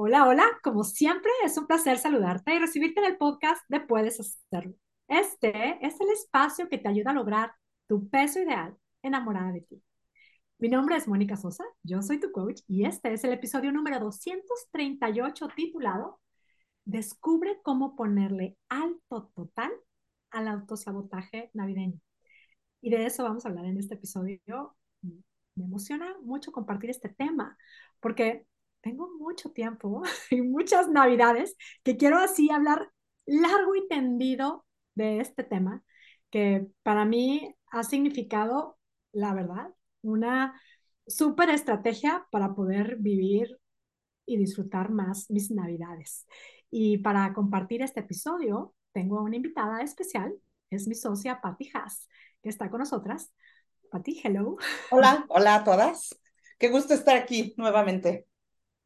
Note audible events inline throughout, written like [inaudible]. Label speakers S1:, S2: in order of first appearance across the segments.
S1: Hola, hola, como siempre es un placer saludarte y recibirte en el podcast de Puedes Hacerlo. Este es el espacio que te ayuda a lograr tu peso ideal enamorada de ti. Mi nombre es Mónica Sosa, yo soy tu coach y este es el episodio número 238 titulado Descubre cómo ponerle alto total al autosabotaje navideño. Y de eso vamos a hablar en este episodio. Me emociona mucho compartir este tema porque tengo mucho tiempo [laughs] y muchas navidades que quiero así hablar largo y tendido de este tema, que para mí ha significado, la verdad, una súper estrategia para poder vivir y disfrutar más mis navidades. Y para compartir este episodio, tengo una invitada especial, es mi socia Patty Haas, que está con nosotras. Patty, hello.
S2: Hola, [laughs] hola a todas. Qué gusto estar aquí nuevamente.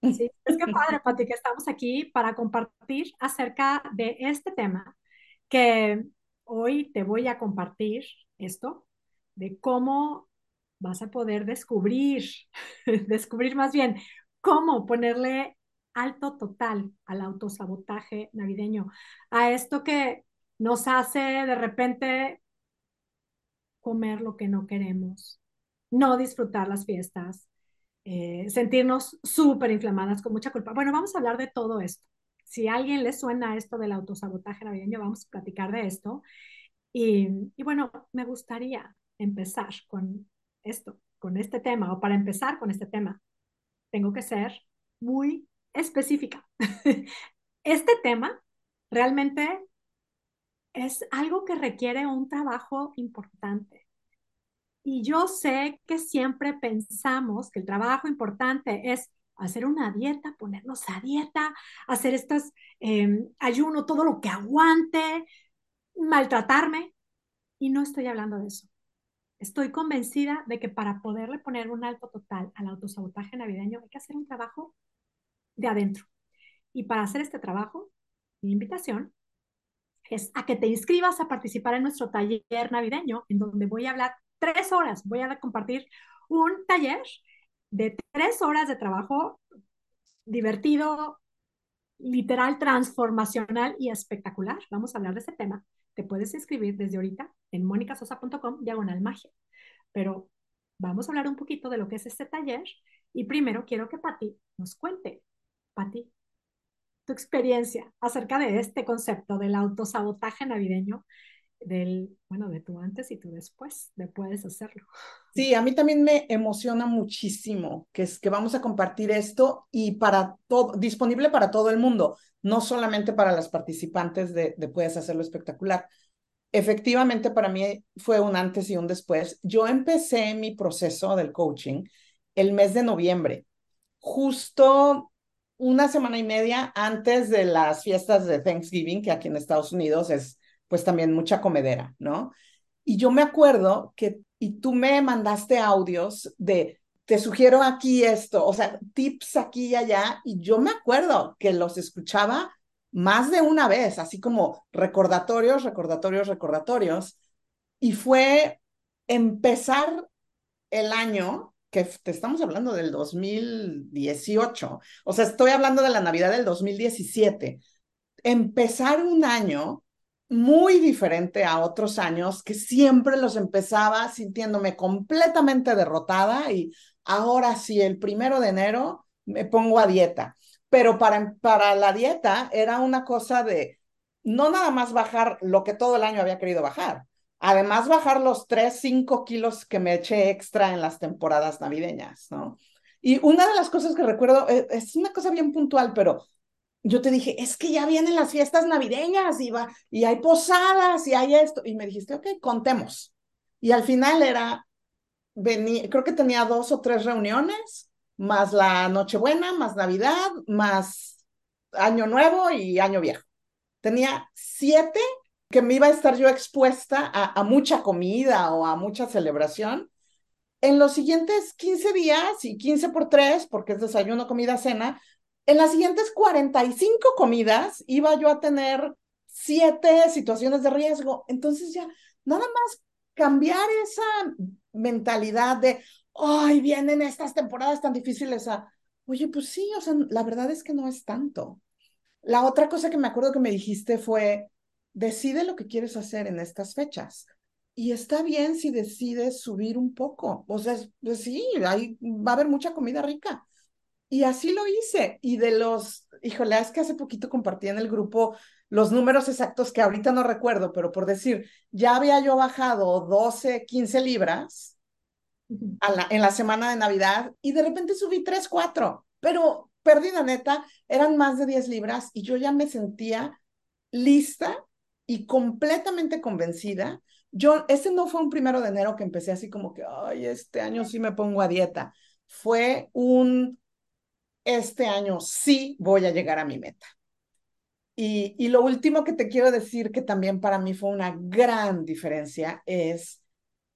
S1: Es que padre, Pati, que estamos aquí para compartir acerca de este tema, que hoy te voy a compartir esto, de cómo vas a poder descubrir, [laughs] descubrir más bien, cómo ponerle alto total al autosabotaje navideño, a esto que nos hace de repente comer lo que no queremos, no disfrutar las fiestas, eh, sentirnos súper inflamadas con mucha culpa. Bueno, vamos a hablar de todo esto. Si a alguien le suena esto del autosabotaje navideño, vamos a platicar de esto. Y, y bueno, me gustaría empezar con esto, con este tema, o para empezar con este tema, tengo que ser muy específica. [laughs] Este tema realmente es algo que requiere un trabajo importante y yo sé que siempre pensamos que el trabajo importante es hacer una dieta, ponernos a dieta, hacer estos eh, ayuno, todo lo que aguante, maltratarme. Y no estoy hablando de eso. Estoy convencida de que para poderle poner un alto total al autosabotaje navideño hay que hacer un trabajo de adentro. Y para hacer este trabajo, mi invitación es a que te inscribas a participar en nuestro taller navideño, en donde voy a hablar tres horas. Voy a compartir un taller de tres horas de trabajo divertido, literal, transformacional y espectacular. Vamos a hablar de ese tema. Te puedes inscribir desde ahorita en monicasosa.com diagonal magia. Pero vamos a hablar un poquito de lo que es este taller y primero quiero que Patti nos cuente, Patti, tu experiencia acerca de este concepto del autosabotaje navideño del, bueno, de tu antes y tu después, de puedes hacerlo.
S2: Sí, a mí también me emociona muchísimo que es que vamos a compartir esto y para todo, disponible para todo el mundo, no solamente para las participantes de, de Puedes Hacerlo Espectacular. Efectivamente, para mí fue un antes y un después. Yo empecé mi proceso del coaching el mes de noviembre, justo una semana y media antes de las fiestas de Thanksgiving, que aquí en Estados Unidos es pues también mucha comedera, ¿no? Y yo me acuerdo que, y tú me mandaste audios de, te sugiero aquí esto, o sea, tips aquí y allá, y yo me acuerdo que los escuchaba más de una vez, así como recordatorios, recordatorios, recordatorios, y fue empezar el año, que te estamos hablando del 2018, o sea, estoy hablando de la Navidad del 2017, empezar un año muy diferente a otros años que siempre los empezaba sintiéndome completamente derrotada y ahora sí, el primero de enero me pongo a dieta. Pero para, para la dieta era una cosa de no nada más bajar lo que todo el año había querido bajar, además bajar los 3, 5 kilos que me eché extra en las temporadas navideñas, ¿no? Y una de las cosas que recuerdo, es, es una cosa bien puntual, pero yo te dije, es que ya vienen las fiestas navideñas y, va, y hay posadas y hay esto. Y me dijiste, ok, contemos. Y al final era, venía, creo que tenía dos o tres reuniones, más la Nochebuena, más Navidad, más Año Nuevo y Año Viejo. Tenía siete que me iba a estar yo expuesta a, a mucha comida o a mucha celebración. En los siguientes 15 días y 15 por 3, porque es desayuno, comida, cena, en las siguientes 45 comidas iba yo a tener siete situaciones de riesgo. Entonces ya, nada más cambiar esa mentalidad de, ay, vienen estas temporadas tan difíciles a, Oye, pues sí, o sea, la verdad es que no es tanto. La otra cosa que me acuerdo que me dijiste fue, decide lo que quieres hacer en estas fechas. Y está bien si decides subir un poco. O sea, pues sí, ahí va a haber mucha comida rica. Y así lo hice. Y de los, híjole, es que hace poquito compartí en el grupo los números exactos que ahorita no recuerdo, pero por decir, ya había yo bajado 12, 15 libras a la, en la semana de Navidad y de repente subí 3, 4. Pero pérdida neta, eran más de 10 libras y yo ya me sentía lista y completamente convencida. Yo, ese no fue un primero de enero que empecé así como que, ay, este año sí me pongo a dieta. Fue un, este año sí voy a llegar a mi meta. Y, y lo último que te quiero decir, que también para mí fue una gran diferencia, es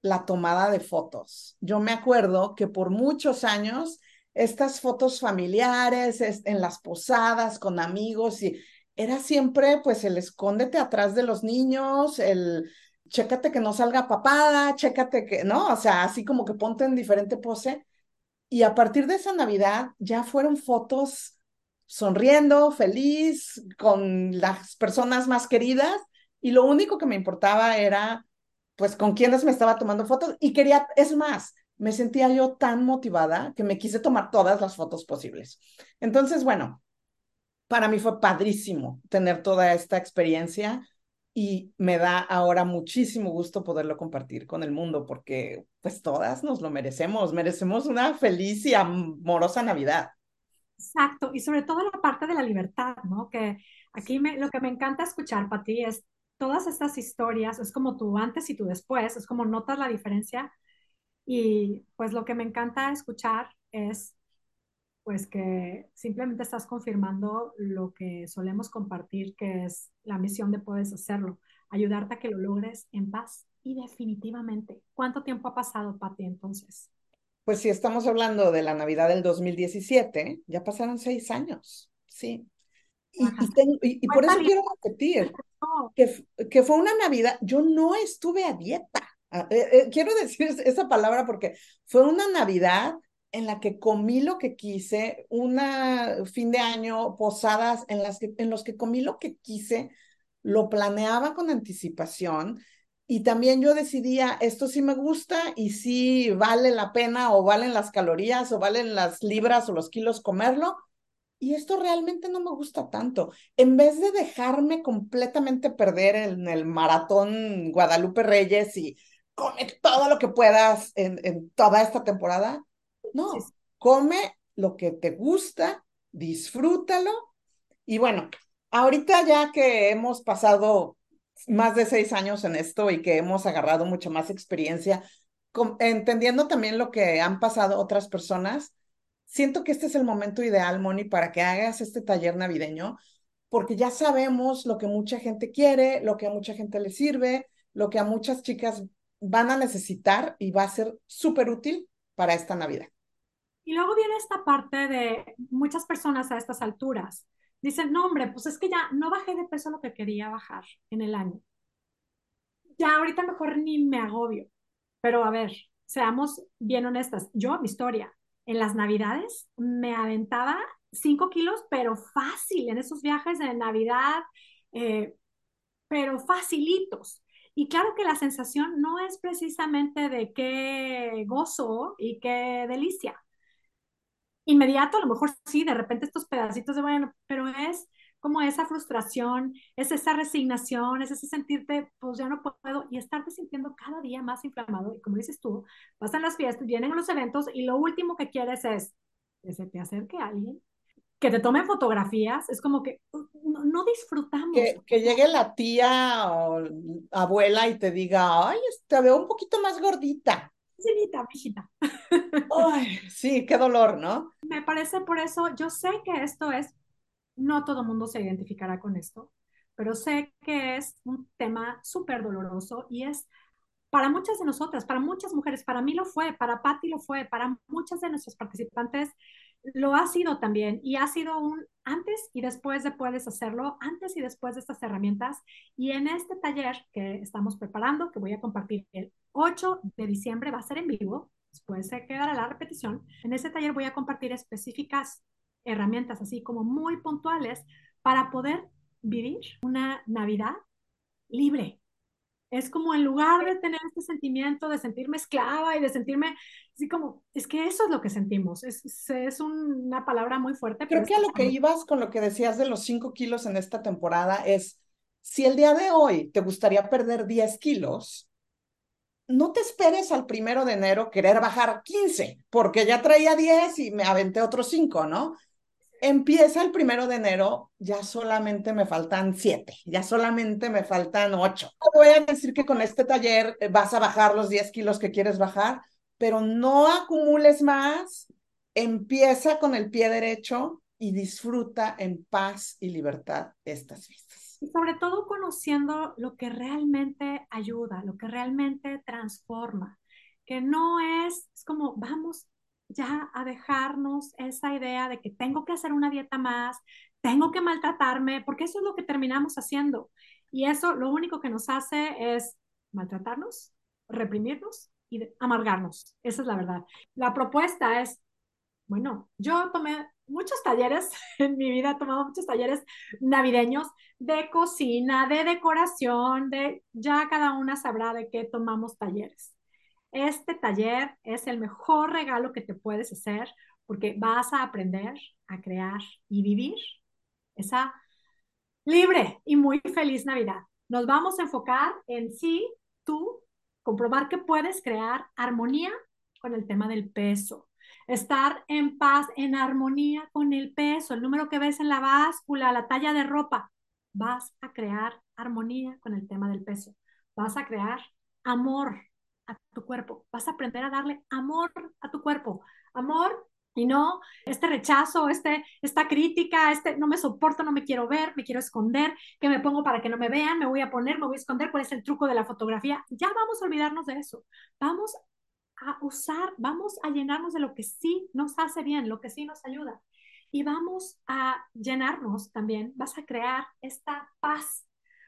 S2: la tomada de fotos. Yo me acuerdo que por muchos años estas fotos familiares en las posadas con amigos y era siempre pues el escóndete atrás de los niños, el chécate que no salga papada, chécate que, ¿no? O sea, así como que ponte en diferente pose. Y a partir de esa Navidad ya fueron fotos sonriendo, feliz, con las personas más queridas y lo único que me importaba era pues con quienes me estaba tomando fotos y quería, es más, me sentía yo tan motivada que me quise tomar todas las fotos posibles. Entonces, bueno, para mí fue padrísimo tener toda esta experiencia y me da ahora muchísimo gusto poderlo compartir con el mundo porque pues todas nos lo merecemos, merecemos una feliz y amorosa Navidad.
S1: Exacto, y sobre todo la parte de la libertad, ¿no? Que aquí me, lo que me encanta escuchar, para ti es todas estas historias, es como tu antes y tu después, es como notas la diferencia y pues lo que me encanta escuchar es pues que simplemente estás confirmando lo que solemos compartir, que es la misión de Puedes Hacerlo, ayudarte a que lo logres en paz. Y definitivamente, ¿cuánto tiempo ha pasado, Pati, entonces?
S2: Pues si estamos hablando de la Navidad del 2017, ya pasaron seis años, sí. Y, por eso quiero repetir que, que fue una Navidad, yo no estuve a dieta. Ah, eh, eh, quiero decir [laughs] esa palabra porque fue una Navidad en la que comí lo que quise, una fin de año, posadas en las que, en los que comí lo que quise, lo planeaba con anticipación y también yo decidía, esto sí me gusta y sí vale la pena o valen las calorías o valen las libras o los kilos comerlo. Y esto realmente no me gusta tanto. En vez de dejarme completamente perder en el maratón Guadalupe Reyes y come todo lo que puedas en, en toda esta temporada. No, come lo que te gusta, disfrútalo. Y bueno, ahorita ya que hemos pasado más de seis años en esto y que hemos agarrado mucha más experiencia, entendiendo también lo que han pasado otras personas, siento que este es el momento ideal, Moni, para que hagas este taller navideño, porque ya sabemos lo que mucha gente quiere, lo que a mucha gente le sirve, lo que a muchas chicas van a necesitar y va a ser súper útil para esta Navidad.
S1: Y luego viene esta parte de muchas personas a estas alturas. Dicen, no, hombre, pues es que ya no bajé de peso lo que quería bajar en el año. Ya ahorita mejor ni me agobio. Pero a ver, seamos bien honestas. Yo, mi historia, en las Navidades me aventaba 5 kilos, pero fácil en esos viajes de Navidad, eh, pero facilitos. Y claro que la sensación no es precisamente de qué gozo y qué delicia. Inmediato, a lo mejor sí, de repente estos pedacitos de bueno, pero es como esa frustración, es esa resignación, es ese sentirte, pues ya no puedo, y estarte sintiendo cada día más inflamado. Y como dices tú, pasan las fiestas, vienen los eventos, y lo último que quieres es que se te acerque alguien que te tomen fotografías, es como que uh, no, disfrutamos.
S2: Que, llegue la tía o abuela y te diga, ay, te veo un poquito más gordita.
S1: Mijita, mijita.
S2: Ay, sí, qué dolor, ¿no?
S1: Me parece por eso, yo sé que esto es, no todo el mundo se identificará con esto, pero sé que es un tema súper doloroso y es para muchas de nosotras, para muchas mujeres, para mí lo fue, para Patti lo fue, para muchas de nuestros participantes lo ha sido también y ha sido un antes y después de puedes hacerlo, antes y después de estas herramientas. Y en este taller que estamos preparando, que voy a compartir el 8 de diciembre, va a ser en vivo, después se quedará la repetición. En ese taller voy a compartir específicas herramientas, así como muy puntuales, para poder vivir una Navidad libre. Es como en lugar de tener este sentimiento de sentirme esclava y de sentirme así como, es que eso es lo que sentimos. Es, es una palabra muy fuerte.
S2: Creo que a lo que ibas con lo que decías de los 5 kilos en esta temporada es, si el día de hoy te gustaría perder 10 kilos, no te esperes al primero de enero querer bajar 15, porque ya traía 10 y me aventé otros 5, ¿no? Empieza el primero de enero, ya solamente me faltan siete, ya solamente me faltan ocho. Voy a decir que con este taller vas a bajar los 10 kilos que quieres bajar, pero no acumules más. Empieza con el pie derecho y disfruta en paz y libertad estas fiestas.
S1: Y sobre todo conociendo lo que realmente ayuda, lo que realmente transforma, que no es, es como vamos ya a dejarnos esa idea de que tengo que hacer una dieta más, tengo que maltratarme, porque eso es lo que terminamos haciendo. Y eso lo único que nos hace es maltratarnos, reprimirnos y amargarnos. Esa es la verdad. La propuesta es, bueno, yo tomé muchos talleres [laughs] en mi vida, he tomado muchos talleres navideños de cocina, de decoración, de ya cada una sabrá de qué tomamos talleres. Este taller es el mejor regalo que te puedes hacer porque vas a aprender a crear y vivir esa libre y muy feliz Navidad. Nos vamos a enfocar en sí, tú, comprobar que puedes crear armonía con el tema del peso, estar en paz, en armonía con el peso, el número que ves en la báscula, la talla de ropa. Vas a crear armonía con el tema del peso. Vas a crear amor a tu cuerpo, vas a aprender a darle amor a tu cuerpo, amor y no este rechazo, este, esta crítica, este no me soporto, no me quiero ver, me quiero esconder, que me pongo para que no me vean, me voy a poner, me voy a esconder, cuál es el truco de la fotografía. Ya vamos a olvidarnos de eso. Vamos a usar, vamos a llenarnos de lo que sí nos hace bien, lo que sí nos ayuda. Y vamos a llenarnos también, vas a crear esta paz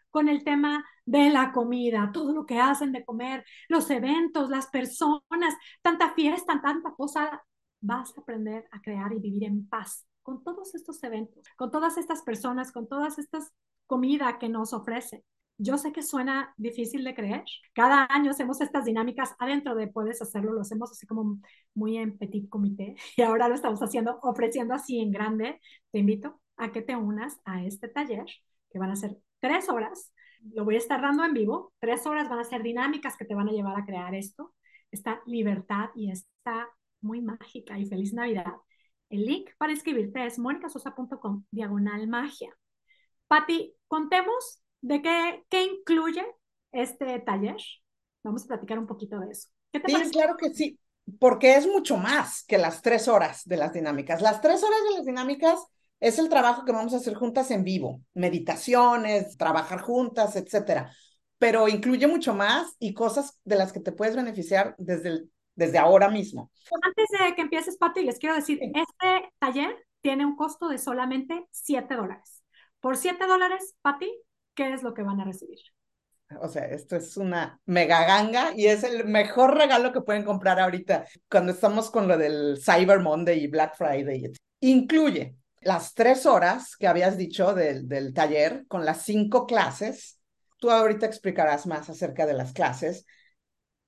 S1: con el tema de la comida, todo lo que hacen de comer, los eventos, las personas, tanta fiesta, tanta posada. Vas a aprender a crear y vivir en paz con todos estos eventos, con todas estas personas, con todas estas comidas que nos ofrecen. Yo sé que suena difícil de creer. Cada año hacemos estas dinámicas adentro de puedes hacerlo, lo hacemos así como muy en petit comité [laughs] y ahora lo estamos haciendo, ofreciendo así en grande. Te invito a que te unas a este taller que van a ser tres horas, lo voy a estar dando en vivo, tres horas van a ser dinámicas que te van a llevar a crear esto, esta libertad y esta muy mágica y feliz Navidad. El link para inscribirte es monicasosa.com, diagonal magia. Patti, contemos de qué, qué incluye este taller. Vamos a platicar un poquito de eso.
S2: ¿Qué te sí, claro que sí, porque es mucho más que las tres horas de las dinámicas. Las tres horas de las dinámicas es el trabajo que vamos a hacer juntas en vivo, meditaciones, trabajar juntas, etcétera. Pero incluye mucho más y cosas de las que te puedes beneficiar desde, desde ahora mismo.
S1: Antes de que empieces, Pati, les quiero decir, este taller tiene un costo de solamente 7 dólares. Por 7 dólares, Pati, ¿qué es lo que van a recibir?
S2: O sea, esto es una mega ganga y es el mejor regalo que pueden comprar ahorita cuando estamos con lo del Cyber Monday y Black Friday. Incluye las tres horas que habías dicho del, del taller con las cinco clases, tú ahorita explicarás más acerca de las clases,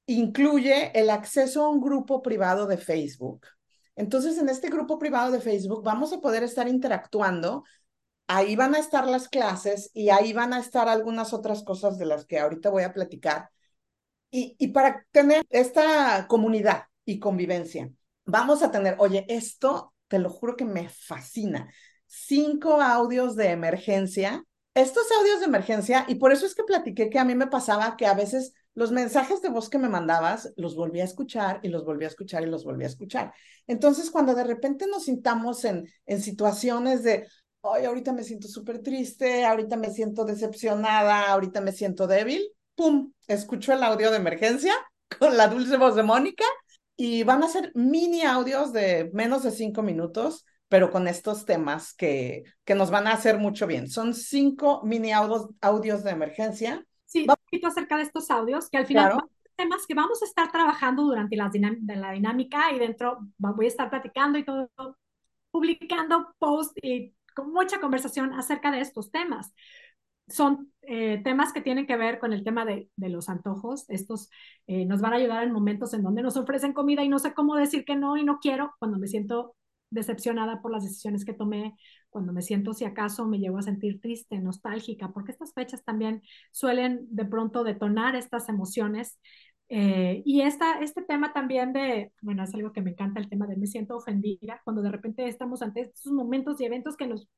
S2: incluye el acceso a un grupo privado de Facebook. Entonces, en este grupo privado de Facebook vamos a poder estar interactuando. Ahí van a estar las clases y ahí van a estar algunas otras cosas de las que ahorita voy a platicar. Y, y para tener esta comunidad y convivencia, vamos a tener, oye, esto te lo juro que me fascina. Cinco audios de emergencia. Estos audios de emergencia, y por eso es que platiqué que a mí me pasaba que a veces los mensajes de voz que me mandabas los volví a escuchar y los volví a escuchar y los volví a escuchar. Entonces, cuando de repente nos sintamos en, en situaciones de, ay, ahorita me siento súper triste, ahorita me siento decepcionada, ahorita me siento débil, ¡pum! Escucho el audio de emergencia [laughs] con la dulce voz de Mónica y van a ser mini audios de menos de cinco minutos, pero con estos temas que, que nos van a hacer mucho bien. Son cinco mini audios, audios de emergencia.
S1: Sí, un poquito acerca de estos audios, que al final temas que vamos a estar trabajando durante la, de la dinámica y dentro voy a estar platicando y todo, publicando posts y mucha conversación acerca de estos temas. Son eh, temas que tienen que ver con el tema de, de los antojos. Estos eh, nos van a ayudar en momentos en donde nos ofrecen comida y no sé cómo decir que no y no quiero, cuando me siento decepcionada por las decisiones que tomé, cuando me siento si acaso me llevo a sentir triste, nostálgica, porque estas fechas también suelen de pronto detonar estas emociones. Eh, y esta, este tema también de, bueno, es algo que me encanta, el tema de me siento ofendida, cuando de repente estamos ante estos momentos y eventos que nos,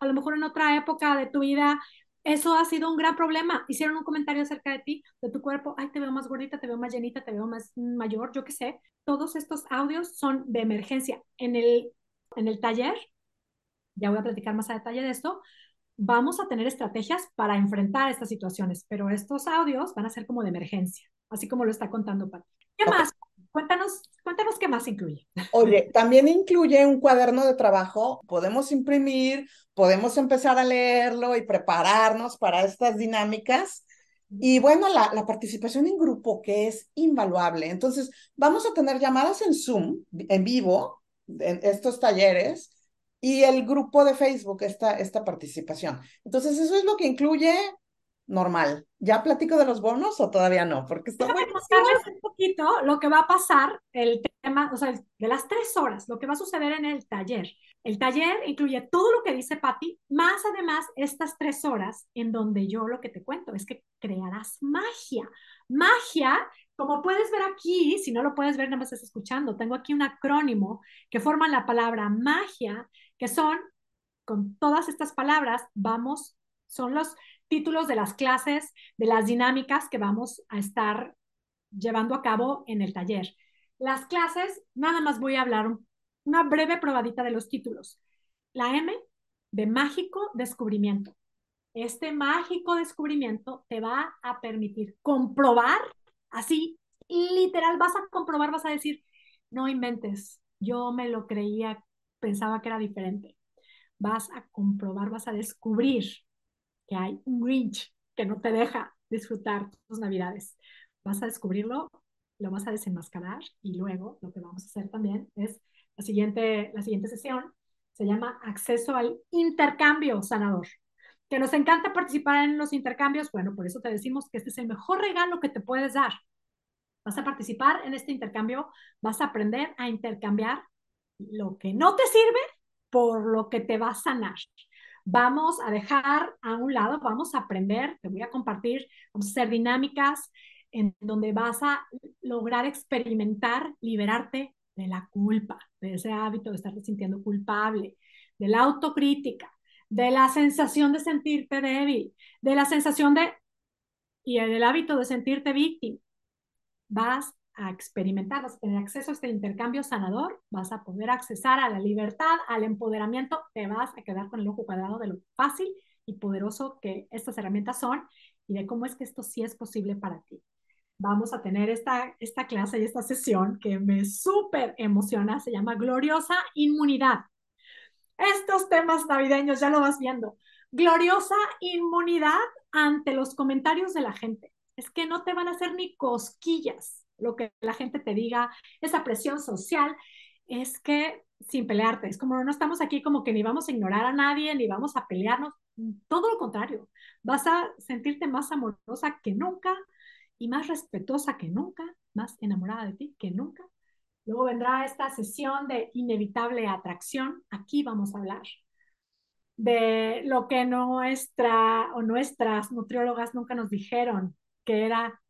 S1: a lo mejor en otra época de tu vida eso ha sido un gran problema. Hicieron un comentario acerca de ti, de tu cuerpo. Ay, te veo más gordita, te veo más llenita, te veo más mayor, yo qué sé. Todos estos audios son de emergencia. En el, en el taller, ya voy a platicar más a detalle de esto, vamos a tener estrategias para enfrentar estas situaciones, pero estos audios van a ser como de emergencia, así como lo está contando Pati. ¿Qué más? Cuéntanos, cuéntanos qué más incluye.
S2: Oye, también incluye un cuaderno de trabajo. Podemos imprimir, podemos empezar a leerlo y prepararnos para estas dinámicas. Y bueno, la, la, participación en grupo que es invaluable. Entonces, vamos a tener llamadas en Zoom, en vivo, en estos talleres, y el grupo de Facebook, esta, esta participación. Entonces, eso es lo que incluye normal. ¿Ya platico de los bonos o todavía no? Porque está muy
S1: un poquito lo que va a pasar, el tema, o sea, de las tres horas, lo que va a suceder en el taller. El taller incluye todo lo que dice Patti, más además estas tres horas en donde yo lo que te cuento es que crearás magia. Magia, como puedes ver aquí, si no lo puedes ver, nada más estás escuchando, tengo aquí un acrónimo que forma la palabra magia, que son, con todas estas palabras, vamos, son los títulos de las clases, de las dinámicas que vamos a estar llevando a cabo en el taller. Las clases, nada más voy a hablar una breve probadita de los títulos. La M de mágico descubrimiento. Este mágico descubrimiento te va a permitir comprobar, así, literal, vas a comprobar, vas a decir, no inventes, yo me lo creía, pensaba que era diferente. Vas a comprobar, vas a descubrir que hay un Grinch que no te deja disfrutar tus navidades. Vas a descubrirlo, lo vas a desenmascarar y luego lo que vamos a hacer también es la siguiente, la siguiente sesión, se llama acceso al intercambio sanador. Que nos encanta participar en los intercambios, bueno, por eso te decimos que este es el mejor regalo que te puedes dar. Vas a participar en este intercambio, vas a aprender a intercambiar lo que no te sirve por lo que te va a sanar vamos a dejar a un lado, vamos a aprender, te voy a compartir, vamos a hacer dinámicas en donde vas a lograr experimentar, liberarte de la culpa, de ese hábito de estarte sintiendo culpable, de la autocrítica, de la sensación de sentirte débil, de la sensación de, y del hábito de sentirte víctima. Vas a experimentar, vas a tener acceso a este intercambio sanador, vas a poder accesar a la libertad, al empoderamiento, te vas a quedar con el ojo cuadrado de lo fácil y poderoso que estas herramientas son y de cómo es que esto sí es posible para ti. Vamos a tener esta, esta clase y esta sesión que me súper emociona, se llama Gloriosa Inmunidad. Estos temas navideños ya lo vas viendo. Gloriosa inmunidad ante los comentarios de la gente. Es que no te van a hacer ni cosquillas lo que la gente te diga, esa presión social, es que sin pelearte, es como no estamos aquí como que ni vamos a ignorar a nadie, ni vamos a pelearnos, todo lo contrario, vas a sentirte más amorosa que nunca y más respetuosa que nunca, más enamorada de ti que nunca. Luego vendrá esta sesión de inevitable atracción, aquí vamos a hablar de lo que nuestra o nuestras nutriólogas nunca nos dijeron, que era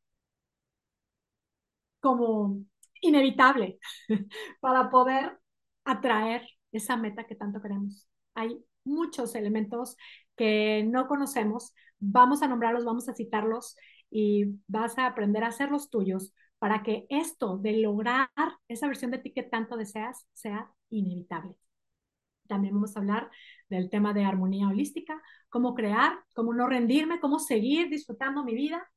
S1: como inevitable [laughs] para poder atraer esa meta que tanto queremos. Hay muchos elementos que no conocemos, vamos a nombrarlos, vamos a citarlos y vas a aprender a hacerlos tuyos para que esto de lograr esa versión de ti que tanto deseas sea inevitable. También vamos a hablar del tema de armonía holística, cómo crear, cómo no rendirme, cómo seguir disfrutando mi vida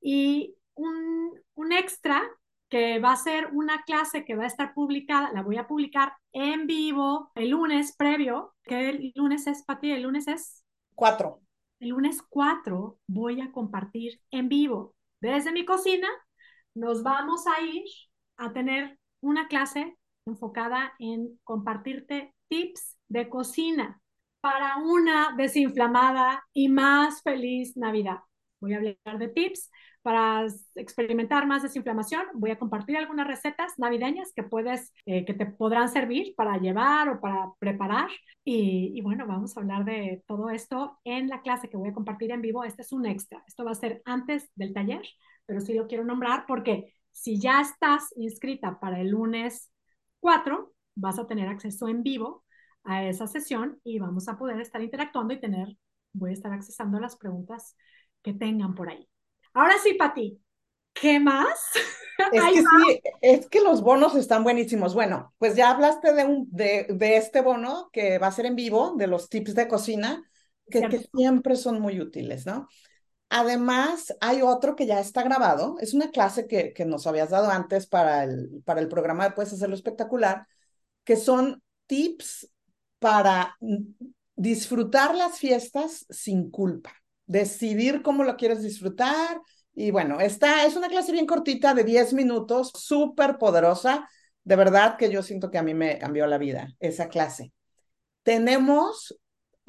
S1: y un, un extra que va a ser una clase que va a estar publicada, la voy a publicar en vivo el lunes previo, que el lunes es, Pati, el lunes es...
S2: Cuatro.
S1: El lunes 4 voy a compartir en vivo desde mi cocina nos vamos a ir a tener una clase enfocada en compartirte tips de cocina para una desinflamada y más feliz Navidad. Voy a hablar de tips para experimentar más desinflamación. Voy a compartir algunas recetas navideñas que puedes, eh, que te podrán servir para llevar o para preparar. Y, y, bueno, vamos a hablar de todo esto en la clase que voy a compartir en vivo. Este es un extra. Esto va a ser antes del taller, pero sí lo quiero nombrar porque si ya estás inscrita para el lunes 4, vas a tener acceso en vivo a esa sesión y vamos a poder estar interactuando y tener, voy a estar accesando las preguntas que tengan por ahí. Ahora sí, Pati, ¿qué más? [laughs]
S2: Es que sí, es que los bonos están buenísimos. Bueno, pues ya hablaste de, un, de, de este bono que va a ser en vivo, de los tips de cocina, que, que siempre son muy útiles, ¿no? Además, hay otro que ya está grabado. Es una clase que, que nos habías dado antes para el, para el programa de Puedes Hacerlo Espectacular, que son tips para disfrutar las fiestas sin culpa, decidir cómo lo quieres disfrutar. Y bueno, esta es una clase bien cortita de 10 minutos, súper poderosa. De verdad que yo siento que a mí me cambió la vida esa clase. Tenemos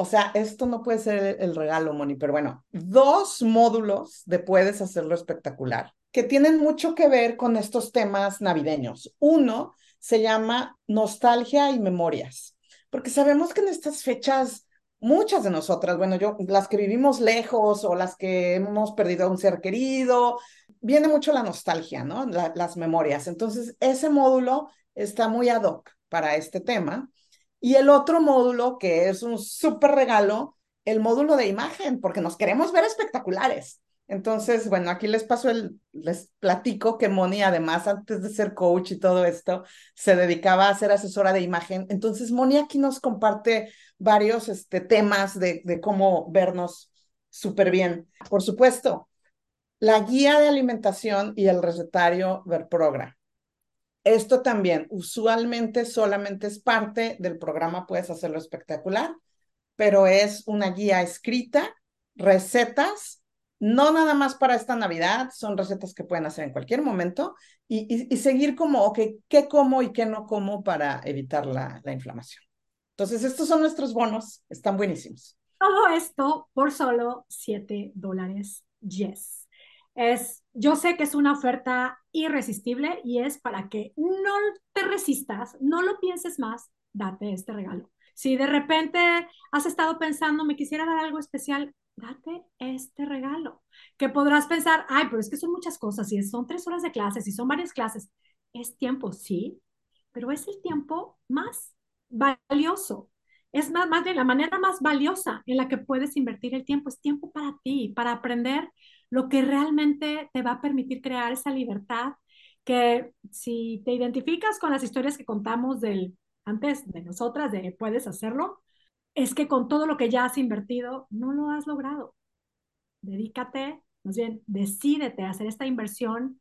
S2: o sea, esto no puede ser el regalo, Moni, pero bueno, dos módulos de Puedes Hacerlo Espectacular que tienen mucho que ver con estos temas navideños. Uno se llama Nostalgia y Memorias, porque sabemos que en estas fechas muchas de nosotras, bueno, yo, las que vivimos lejos o las que hemos perdido a un ser querido, viene mucho la nostalgia, ¿no? las memorias. Entonces, ese módulo está muy ad hoc para este tema. Y el otro módulo, que es un súper regalo, el módulo de imagen, porque nos queremos ver espectaculares. Entonces, bueno, aquí les paso el, les platico que Moni, además, antes de ser coach y todo esto, se dedicaba a ser asesora de imagen. Entonces, Moni aquí nos comparte varios este, temas de, de cómo vernos súper bien. Por supuesto, la guía de alimentación y el recetario Verprogra. Esto también usualmente solamente es parte del programa Puedes Hacerlo Espectacular, pero es una guía escrita, recetas, no nada más para esta Navidad, son recetas que pueden hacer en cualquier momento y, seguir como, ok, qué como y qué no como para evitar la, la inflamación. Entonces, estos son nuestros bonos, están buenísimos.
S1: Todo esto por solo 7 dólares. Yes. Es, yo sé que es una oferta irresistible y es para que no te resistas, no lo pienses más, date este regalo. Si de repente has estado pensando, me quisiera dar algo especial, date este regalo. Que podrás pensar, ay, pero es que son muchas cosas, y son tres horas de clases, y son varias clases. Es tiempo, sí, pero es el tiempo más valioso. Es más, más de la manera más valiosa en la que puedes invertir el tiempo. Es tiempo para ti, para aprender lo que realmente te va a permitir crear esa libertad que si te identificas con las historias que contamos del, antes de nosotras, de puedes hacerlo, es que con todo lo que ya has invertido, no lo has logrado. Dedícate, más bien, decídete a hacer esta inversión,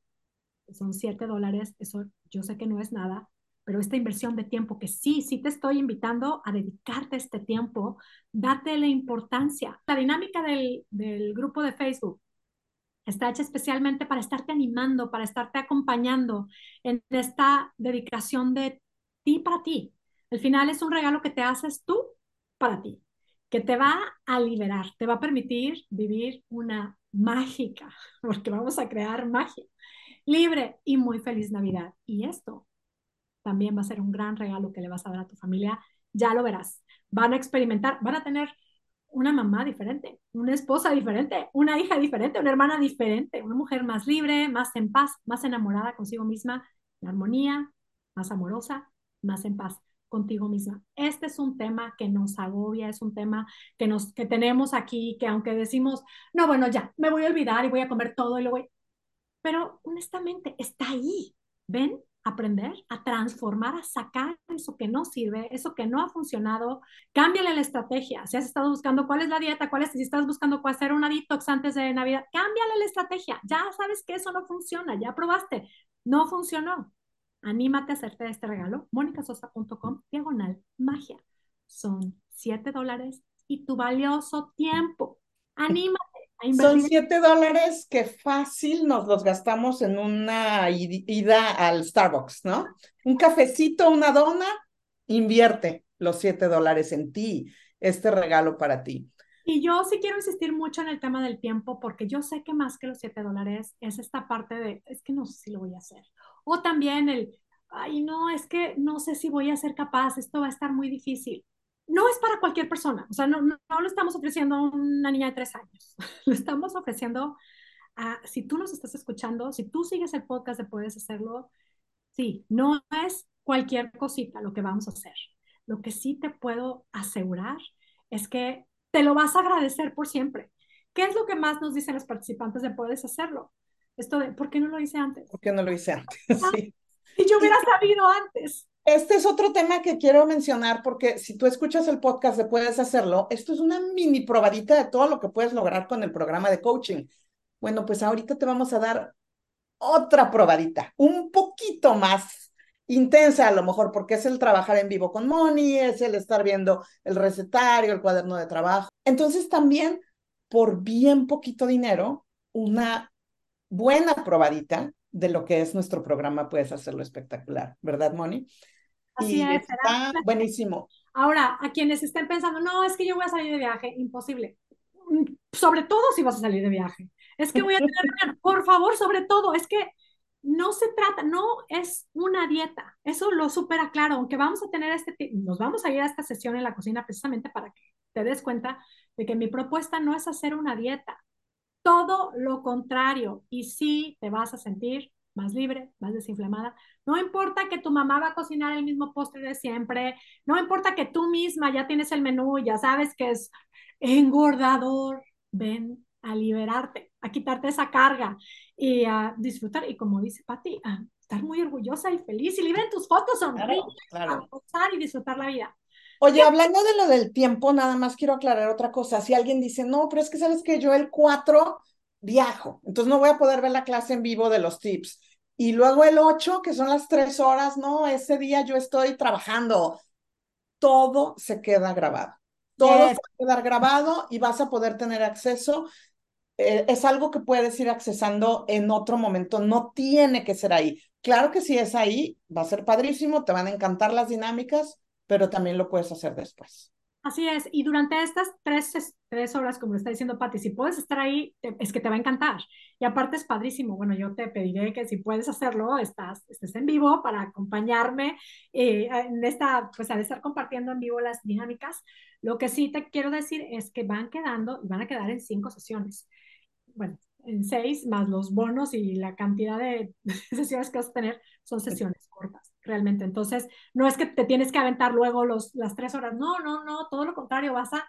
S1: son 7 dólares, eso yo sé que no es nada, pero esta inversión de tiempo que sí, sí te estoy invitando a dedicarte este tiempo, date la importancia. La dinámica del, del grupo de Facebook Está hecha especialmente para estarte animando, para estarte acompañando en esta dedicación de ti para ti. Al final es un regalo que te haces tú para ti, que te va a liberar, te va a permitir vivir una mágica, [laughs] porque vamos a crear magia, libre y muy feliz Navidad. Y esto también va a ser un gran regalo que le vas a dar a tu familia. Ya lo verás. Van a experimentar, van a tener una mamá diferente, una esposa diferente, una hija diferente, una hermana diferente, una mujer más libre, más en paz, más enamorada consigo misma, en armonía, más amorosa, más en paz contigo misma. Este es un tema que nos agobia, es un tema que nos que tenemos aquí, que aunque decimos, no, bueno, ya, me voy a olvidar y voy a comer todo y lo voy, pero honestamente está ahí. ¿Ven? aprender a transformar, a sacar eso que no sirve, eso que no ha funcionado. Cámbiale la estrategia. Si has estado buscando cuál es la dieta, cuál es, si estás buscando hacer una detox antes de Navidad, cámbiale la estrategia. Ya sabes que eso no funciona, ya probaste, no funcionó. Anímate a hacerte este regalo. monicasosa.com, diagonal, magia. Son 7 dólares y tu valioso tiempo. Anímate.
S2: Son siete dólares que fácil nos los gastamos en una ida al Starbucks, ¿no? Un cafecito, una dona, invierte los siete dólares en ti, este regalo para ti.
S1: Y yo sí quiero insistir mucho en el tema del tiempo, porque yo sé que más que los siete dólares es esta parte de, es que no sé si lo voy a hacer. O también el, ay, no, es que no sé si voy a ser capaz, esto va a estar muy difícil no es para cualquier persona, o sea, no, no, lo estamos ofreciendo a una niña de tres años, [laughs] lo estamos ofreciendo a, si tú nos estás escuchando, si tú sigues el podcast de Puedes Hacerlo, sí, no es cualquier cosita lo que vamos a hacer. Lo que sí te puedo asegurar es que te lo vas a agradecer por siempre. ¿Qué es lo que más nos dicen los participantes de Puedes Hacerlo? Esto de, ¿por qué no lo hice antes?
S2: ¿Por qué no lo hice antes? [laughs] Sí.
S1: Si yo hubiera sabido antes.
S2: Este es otro tema que quiero mencionar porque si tú escuchas el podcast de Puedes Hacerlo, esto es una mini probadita de todo lo que puedes lograr con el programa de coaching. Bueno, pues ahorita te vamos a dar otra probadita, un poquito más intensa a lo mejor, porque es el trabajar en vivo con Moni, es el estar viendo el recetario, el cuaderno de trabajo. Entonces también, por bien poquito dinero, una buena probadita de lo que es nuestro programa Puedes Hacerlo Espectacular, ¿verdad, Moni?
S1: Así es.
S2: Está buenísimo.
S1: Ahora, a quienes estén pensando, no, es que yo voy a salir de viaje, imposible. Sobre todo si vas a salir de viaje. Es que voy a tener, [laughs] por favor, sobre todo, es que no se trata, no es una dieta. Eso lo supera claro, aunque vamos a tener este, nos vamos a ir a esta sesión en la cocina precisamente para que te des cuenta de que mi propuesta no es hacer una dieta. Todo lo contrario. Y sí te vas a sentir más libre, más desinflamada. No importa que tu mamá va a cocinar el mismo postre de siempre, no importa que tú misma ya tienes el menú ya sabes que es engordador, ven a liberarte, a quitarte esa carga y a disfrutar. Y como dice Patti, a estar muy orgullosa y feliz y libre en tus fotos, sonreír, a gozar y disfrutar la vida.
S2: Oye, hablando de lo del tiempo, nada más quiero aclarar otra cosa. Si alguien dice, no, pero es que sabes que yo el 4 viajo, entonces no voy a poder ver la clase en vivo de los tips. Y luego el 8, que son las tres horas, no, ese día yo estoy trabajando. Todo se queda grabado. Todo se va a quedar grabado y vas a poder tener acceso. Eh, es algo que puedes ir accesando en otro momento, no tiene que ser ahí. Claro que si es ahí, va a ser padrísimo, te van a encantar las dinámicas, pero también lo puedes hacer después.
S1: Así es, y durante estas tres, tres horas, como lo está diciendo Patti, si puedes estar ahí, es que te va a encantar. Y aparte es padrísimo, bueno, yo te pediré que si puedes hacerlo, estás, estés en vivo para acompañarme eh, en esta, pues al estar compartiendo en vivo las dinámicas. Lo que sí te quiero decir es que van quedando y van a quedar en cinco sesiones. Bueno, en seis, más los bonos y la cantidad de [laughs] sesiones que vas a tener, son sesiones cortas, realmente. Entonces, no es que te tienes que aventar luego los, las tres horas, no, no, no, todo lo contrario, vas a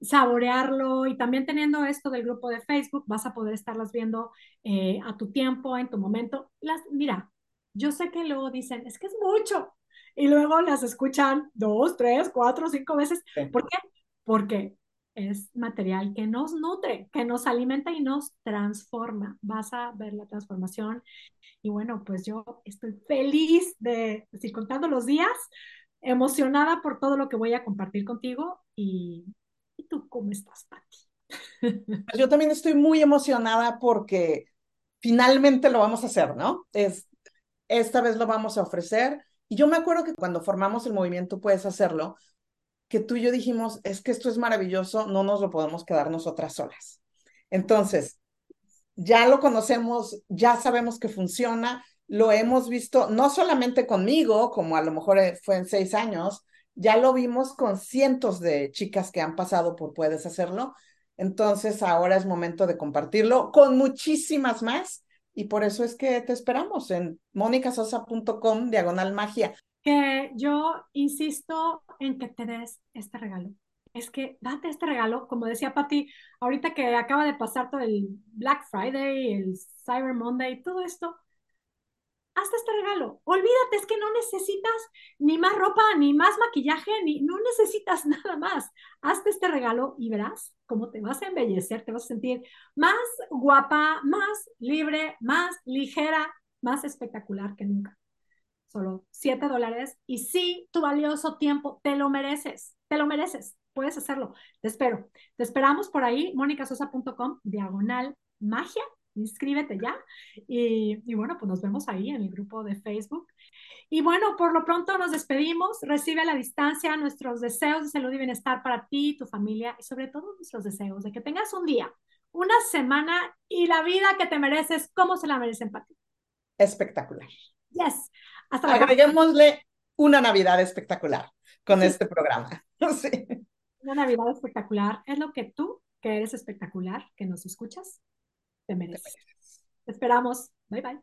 S1: saborearlo y también teniendo esto del grupo de Facebook, vas a poder estarlas viendo eh, a tu tiempo, en tu momento. Las, mira, yo sé que luego dicen, es que es mucho, y luego las escuchan dos, tres, cuatro, cinco veces. ¿Por qué? Porque es material que nos nutre, que nos alimenta y nos transforma. Vas a ver la transformación. Y bueno, pues yo estoy feliz de seguir contando los días, emocionada por todo lo que voy a compartir contigo. ¿Y, ¿y tú cómo estás, Patti?
S2: Pues yo también estoy muy emocionada porque finalmente lo vamos a hacer, ¿no? Es, esta vez lo vamos a ofrecer. Y yo me acuerdo que cuando formamos el movimiento Puedes Hacerlo, que tú y yo dijimos, es que esto es maravilloso, no nos lo podemos quedar nosotras solas. Entonces, ya lo conocemos, ya sabemos que funciona, lo hemos visto no solamente conmigo, como a lo mejor eh, fue en seis años, ya lo vimos con cientos de chicas que han pasado por Puedes Hacerlo. Entonces, ahora es momento de compartirlo con muchísimas más. Y por eso es que te esperamos en monicasosa.com diagonal magia
S1: que yo insisto en que te des este regalo. Es que date este regalo, como decía Patti, ahorita que acaba de pasar todo el Black Friday, el Cyber Monday, todo esto, hazte este regalo. Olvídate, es que no necesitas ni más ropa, ni más maquillaje, ni no necesitas [laughs] nada más. Hazte este regalo y verás cómo te vas a embellecer, te vas a sentir más guapa, más libre, más ligera, más espectacular que nunca solo 7 dólares y sí, tu valioso tiempo, te lo mereces, te lo mereces. puedes hacerlo. Te espero. Te esperamos por ahí, monicasosa.com, diagonal magia. Inscríbete ya. Y, y bueno, pues nos vemos ahí en el grupo de Facebook. Y bueno, por lo pronto nos despedimos. Recibe a la distancia nuestros deseos de salud y bienestar para ti, tu familia y sobre todo nuestros deseos de que tengas un día, una semana y la vida que te mereces como se la merecen para ti.
S2: Espectacular.
S1: Yes.
S2: Hasta Agreguémosle una Navidad espectacular con este programa. [laughs] Sí.
S1: Una Navidad espectacular es lo que tú, que eres espectacular, que nos escuchas, te mereces. Te esperamos. Bye bye.